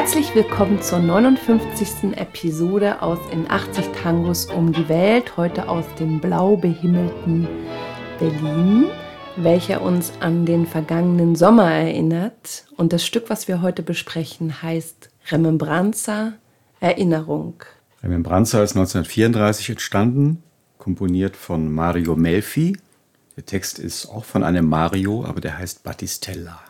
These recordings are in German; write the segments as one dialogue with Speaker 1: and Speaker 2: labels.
Speaker 1: Herzlich willkommen zur 59. Episode aus In 80 Tangos um die Welt, heute aus dem blau behimmelten Berlin, welcher uns an den vergangenen Sommer erinnert. Und das Stück, was wir heute besprechen, heißt Remembranza Erinnerung.
Speaker 2: Remembranza ist 1934 entstanden, komponiert von Mario Melfi. Der Text ist auch von einem Mario, aber der heißt Battistella.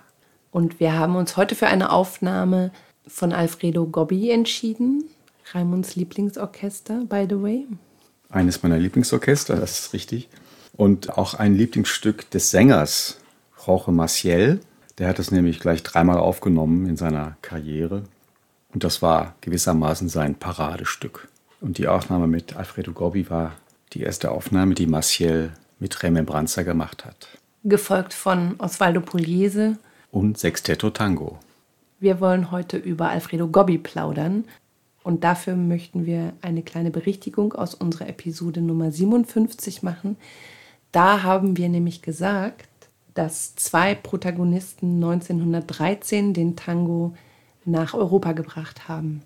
Speaker 1: Und wir haben uns heute für eine Aufnahme von Alfredo Gobbi entschieden. Raimunds Lieblingsorchester, by the way.
Speaker 2: Eines meiner Lieblingsorchester, das ist richtig. Und auch ein Lieblingsstück des Sängers, Jorge Maciel. Der hat es nämlich gleich dreimal aufgenommen in seiner Karriere. Und das war gewissermaßen sein Paradestück. Und die Aufnahme mit Alfredo Gobbi war die erste Aufnahme, die Maciel mit Remembranza gemacht hat.
Speaker 1: Gefolgt von Osvaldo Pugliese.
Speaker 2: Und Sextetto Tango.
Speaker 1: Wir wollen heute über Alfredo Gobbi plaudern. Und dafür möchten wir eine kleine Berichtigung aus unserer Episode Nummer 57 machen. Da haben wir nämlich gesagt, dass zwei Protagonisten 1913 den Tango nach Europa gebracht haben.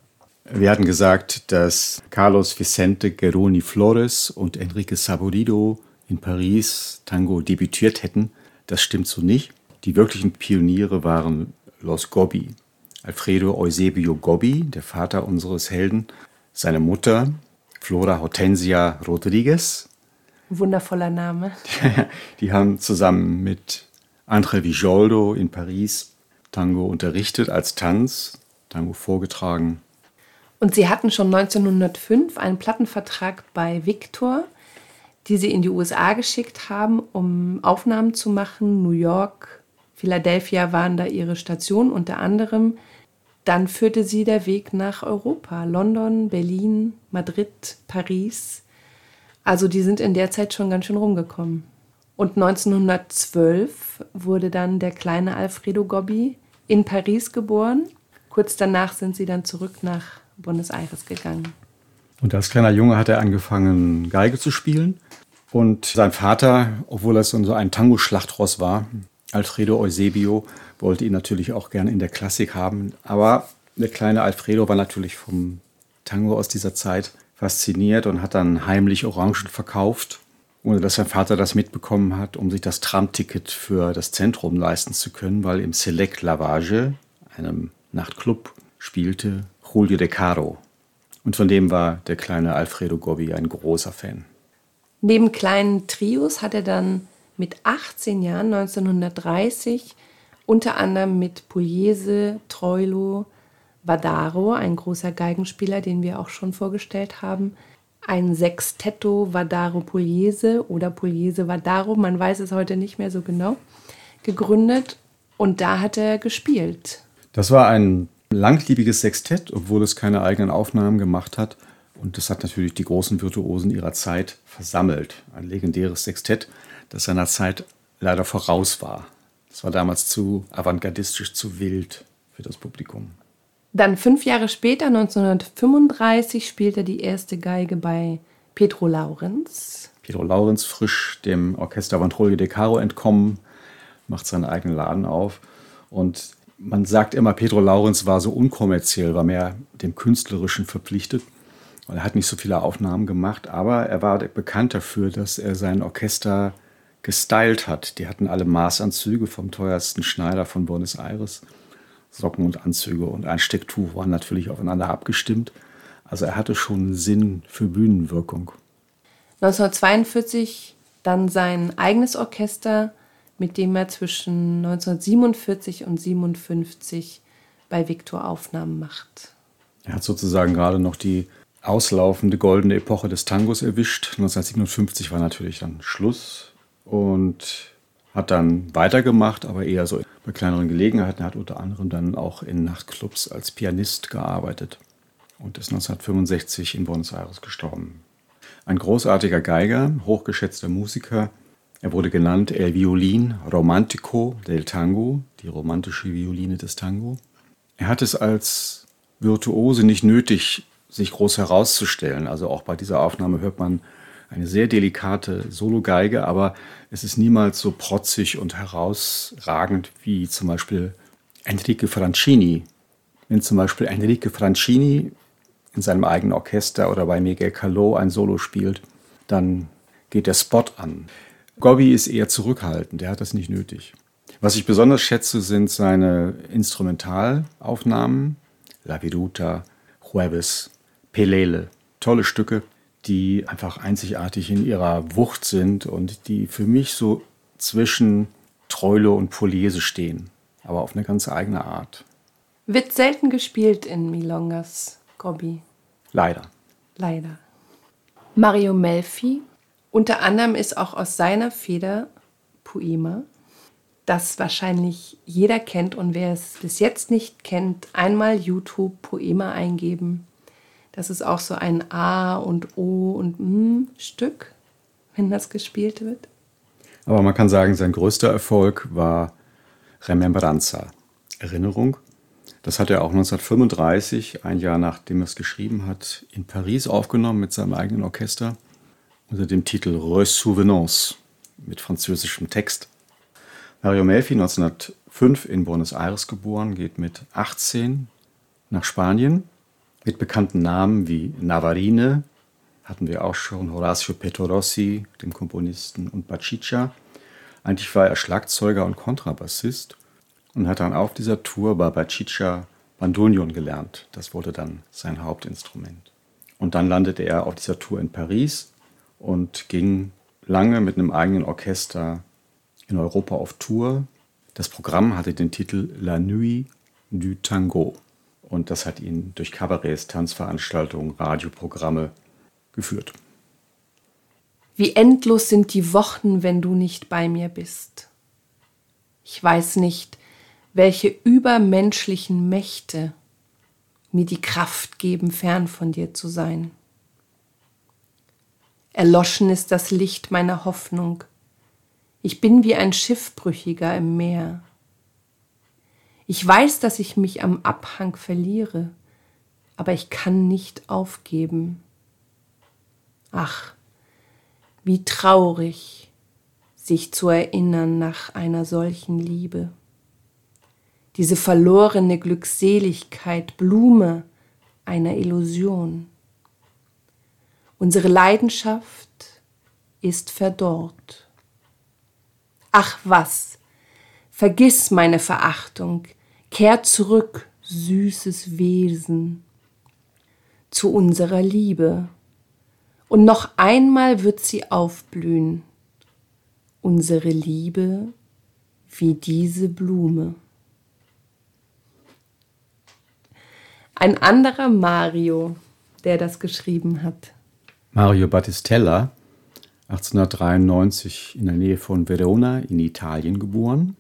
Speaker 2: Wir hatten gesagt, dass Carlos Vicente Geroni Flores und Enrique Saborido in Paris Tango debütiert hätten. Das stimmt so nicht. Die wirklichen Pioniere waren Los Gobbi. Alfredo Eusebio Gobbi, der Vater unseres Helden, seine Mutter Flora Hortensia Rodriguez.
Speaker 1: Wundervoller Name.
Speaker 2: Die haben zusammen mit André Vijoldo in Paris Tango unterrichtet als Tanz, Tango vorgetragen.
Speaker 1: Und sie hatten schon 1905 einen Plattenvertrag bei Victor, die sie in die USA geschickt haben, um Aufnahmen zu machen. New York, Philadelphia waren da ihre Stationen unter anderem dann führte sie der Weg nach Europa, London, Berlin, Madrid, Paris. Also die sind in der Zeit schon ganz schön rumgekommen. Und 1912 wurde dann der kleine Alfredo Gobbi in Paris geboren. Kurz danach sind sie dann zurück nach Buenos Aires gegangen.
Speaker 2: Und als kleiner Junge hat er angefangen, Geige zu spielen. Und sein Vater, obwohl er so ein Tango-Schlachtross war, Alfredo Eusebio, wollte ihn natürlich auch gerne in der Klassik haben. Aber der kleine Alfredo war natürlich vom Tango aus dieser Zeit fasziniert und hat dann heimlich Orangen verkauft, ohne dass sein Vater das mitbekommen hat, um sich das Tramticket für das Zentrum leisten zu können, weil im Select Lavage, einem Nachtclub, spielte Julio De Caro. Und von dem war der kleine Alfredo Gobbi ein großer Fan.
Speaker 1: Neben kleinen Trios hat er dann mit 18 Jahren 1930 unter anderem mit Pugliese, Troilo, Vadaro, ein großer Geigenspieler, den wir auch schon vorgestellt haben, ein Sextetto Vadaro Pugliese oder Pugliese Vadaro, man weiß es heute nicht mehr so genau, gegründet und da hat er gespielt.
Speaker 2: Das war ein langliebiges Sextett, obwohl es keine eigenen Aufnahmen gemacht hat. Und das hat natürlich die großen Virtuosen ihrer Zeit versammelt. Ein legendäres Sextett, das seiner Zeit leider voraus war. Das war damals zu avantgardistisch, zu wild für das Publikum.
Speaker 1: Dann fünf Jahre später, 1935, spielt er die erste Geige bei Pedro Laurenz.
Speaker 2: Pedro Laurenz, frisch dem Orchester Vantrolio de Caro entkommen, macht seinen eigenen Laden auf. Und man sagt immer, Pedro Laurenz war so unkommerziell, war mehr dem Künstlerischen verpflichtet. Und er hat nicht so viele Aufnahmen gemacht, aber er war bekannt dafür, dass er sein Orchester gestylt hat. Die hatten alle Maßanzüge vom teuersten Schneider von Buenos Aires. Socken und Anzüge und ein Stecktuch waren natürlich aufeinander abgestimmt. Also er hatte schon Sinn für Bühnenwirkung.
Speaker 1: 1942 dann sein eigenes Orchester, mit dem er zwischen 1947 und 1957 bei Victor Aufnahmen macht.
Speaker 2: Er hat sozusagen gerade noch die auslaufende goldene Epoche des Tangos erwischt. 1957 war natürlich dann Schluss und hat dann weitergemacht, aber eher so bei kleineren Gelegenheiten. Hat unter anderem dann auch in Nachtclubs als Pianist gearbeitet und ist 1965 in Buenos Aires gestorben. Ein großartiger Geiger, hochgeschätzter Musiker. Er wurde genannt El Violin Romantico del Tango, die romantische Violine des Tango. Er hat es als Virtuose nicht nötig, sich groß herauszustellen. Also auch bei dieser Aufnahme hört man eine sehr delikate Solo-Geige, aber es ist niemals so protzig und herausragend wie zum Beispiel Enrique Francini Wenn zum Beispiel Enrique Francini in seinem eigenen Orchester oder bei Miguel Caló ein Solo spielt, dann geht der Spot an. Gobbi ist eher zurückhaltend, der hat das nicht nötig. Was ich besonders schätze, sind seine Instrumentalaufnahmen. La Viruta, Jueves, Pelele. Tolle Stücke, die einfach einzigartig in ihrer Wucht sind und die für mich so zwischen Treule und Poliese stehen, aber auf eine ganz eigene Art.
Speaker 1: Wird selten gespielt in Milongas, Gobbi.
Speaker 2: Leider.
Speaker 1: Leider. Mario Melfi, unter anderem ist auch aus seiner Feder Poema, das wahrscheinlich jeder kennt und wer es bis jetzt nicht kennt, einmal YouTube Poema eingeben. Das ist auch so ein A und O und M Stück, wenn das gespielt wird.
Speaker 2: Aber man kann sagen, sein größter Erfolg war Remembranza, Erinnerung. Das hat er auch 1935, ein Jahr nachdem er es geschrieben hat, in Paris aufgenommen mit seinem eigenen Orchester unter dem Titel Resouvenance mit französischem Text. Mario Melfi, 1905 in Buenos Aires geboren, geht mit 18 nach Spanien mit bekannten Namen wie Navarine, hatten wir auch schon, Horacio Petorossi, dem Komponisten, und Bacicia. Eigentlich war er Schlagzeuger und Kontrabassist und hat dann auf dieser Tour bei Bacicia Bandonion gelernt. Das wurde dann sein Hauptinstrument. Und dann landete er auf dieser Tour in Paris und ging lange mit einem eigenen Orchester in Europa auf Tour. Das Programm hatte den Titel La Nuit du Tango. Und das hat ihn durch Kabarets, Tanzveranstaltungen, Radioprogramme geführt.
Speaker 1: Wie endlos sind die Wochen, wenn du nicht bei mir bist. Ich weiß nicht, welche übermenschlichen Mächte mir die Kraft geben, fern von dir zu sein. Erloschen ist das Licht meiner Hoffnung. Ich bin wie ein Schiffbrüchiger im Meer. Ich weiß, dass ich mich am Abhang verliere, aber ich kann nicht aufgeben. Ach, wie traurig, sich zu erinnern nach einer solchen Liebe. Diese verlorene Glückseligkeit, Blume einer Illusion. Unsere Leidenschaft ist verdorrt. Ach was, vergiss meine Verachtung, kehr zurück, süßes Wesen, zu unserer Liebe und noch einmal wird sie aufblühen, unsere Liebe wie diese Blume. Ein anderer Mario, der das geschrieben hat.
Speaker 2: Mario Battistella, 1893 in der Nähe von Verona in Italien geboren,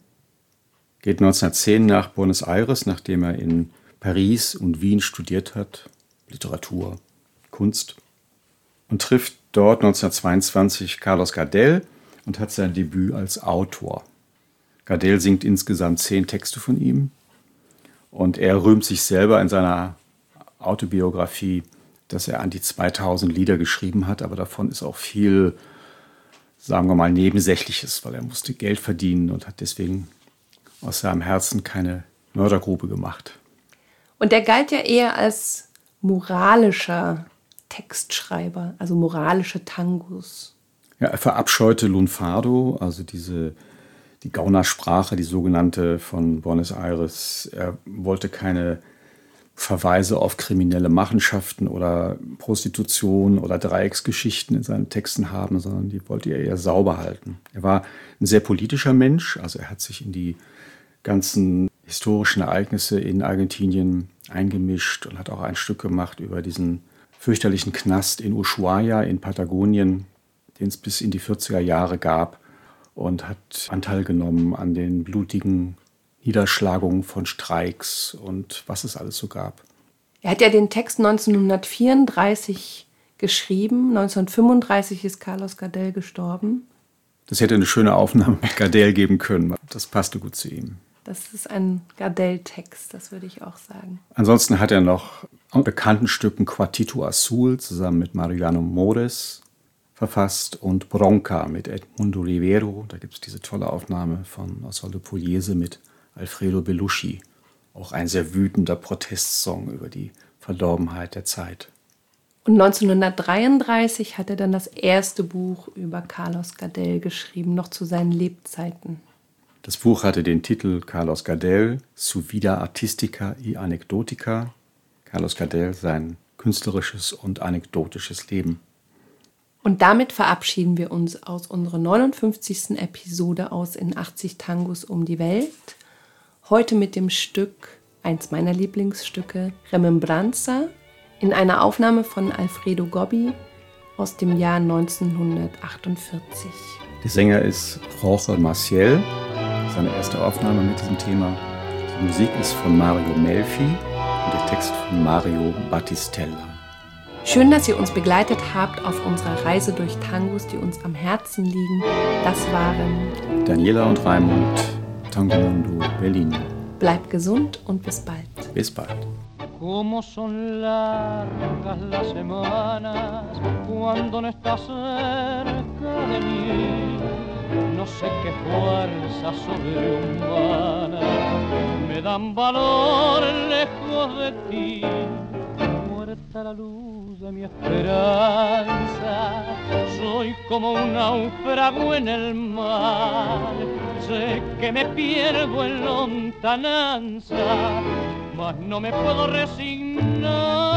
Speaker 2: geht 1910 nach Buenos Aires, nachdem er in Paris und Wien studiert hat, Literatur, Kunst und trifft dort 1922 Carlos Gardel und hat sein Debüt als Autor. Gardel singt insgesamt zehn Texte von ihm und er rühmt sich selber in seiner Autobiografie, dass er an die 2000 Lieder geschrieben hat, aber davon ist auch viel, sagen wir mal, Nebensächliches, weil er musste Geld verdienen und hat deswegen aus seinem Herzen keine Mördergrube gemacht.
Speaker 1: Und er galt ja eher als moralischer Textschreiber, also moralische Tangos.
Speaker 2: Ja, er verabscheute Lunfardo, also diese die Gaunersprache, die sogenannte von Buenos Aires. Er wollte keine Verweise auf kriminelle Machenschaften oder Prostitution oder Dreiecksgeschichten in seinen Texten haben, sondern die wollte er eher sauber halten. Er war ein sehr politischer Mensch, also er hat sich in die ganzen historischen Ereignisse in Argentinien eingemischt und hat auch ein Stück gemacht über diesen fürchterlichen Knast in Ushuaia in Patagonien, den es bis in die 40er Jahre gab und hat Anteil genommen an den blutigen Niederschlagungen von Streiks und was es alles so gab.
Speaker 1: Er hat ja den Text 1934 geschrieben. 1935 ist Carlos Gardel gestorben.
Speaker 2: Das hätte eine schöne Aufnahme mit Gardel geben können. Das passte gut zu ihm.
Speaker 1: Das ist ein Gardel-Text, das würde ich auch sagen.
Speaker 2: Ansonsten hat er noch an bekannten Stücken Quartito Azul zusammen mit Mariano Mores verfasst und Bronca mit Edmundo Rivero. Da gibt es diese tolle Aufnahme von Osvaldo Pugliese mit Alfredo Belushi auch ein sehr wütender Protestsong über die Verdorbenheit der Zeit.
Speaker 1: Und 1933 hat er dann das erste Buch über Carlos Gardel geschrieben, noch zu seinen Lebzeiten.
Speaker 2: Das Buch hatte den Titel Carlos Gardel, Su vida artistica y anecdotica. Carlos Gardel, sein künstlerisches und anekdotisches Leben.
Speaker 1: Und damit verabschieden wir uns aus unserer 59. Episode aus in 80 Tangos um die Welt. Heute mit dem Stück, eins meiner Lieblingsstücke, Remembranza, in einer Aufnahme von Alfredo Gobbi aus dem Jahr 1948.
Speaker 2: Der Sänger ist Jorge Maciel, seine erste Aufnahme mit diesem Thema. Die Musik ist von Mario Melfi und der Text von Mario Battistella.
Speaker 1: Schön, dass ihr uns begleitet habt auf unserer Reise durch Tangos, die uns am Herzen liegen. Das waren
Speaker 2: Daniela und Raimund, Tango Mundo Berlin.
Speaker 1: Bleibt gesund und bis bald.
Speaker 2: Bis bald.
Speaker 3: Cómo son largas las semanas cuando no estás cerca de mí. No sé qué fuerza sobrehumana me dan valor lejos de ti. Muerta la luz de mi esperanza, soy como un náufrago en el mar. Sé que me pierdo en lontananza mas no me puedo resignar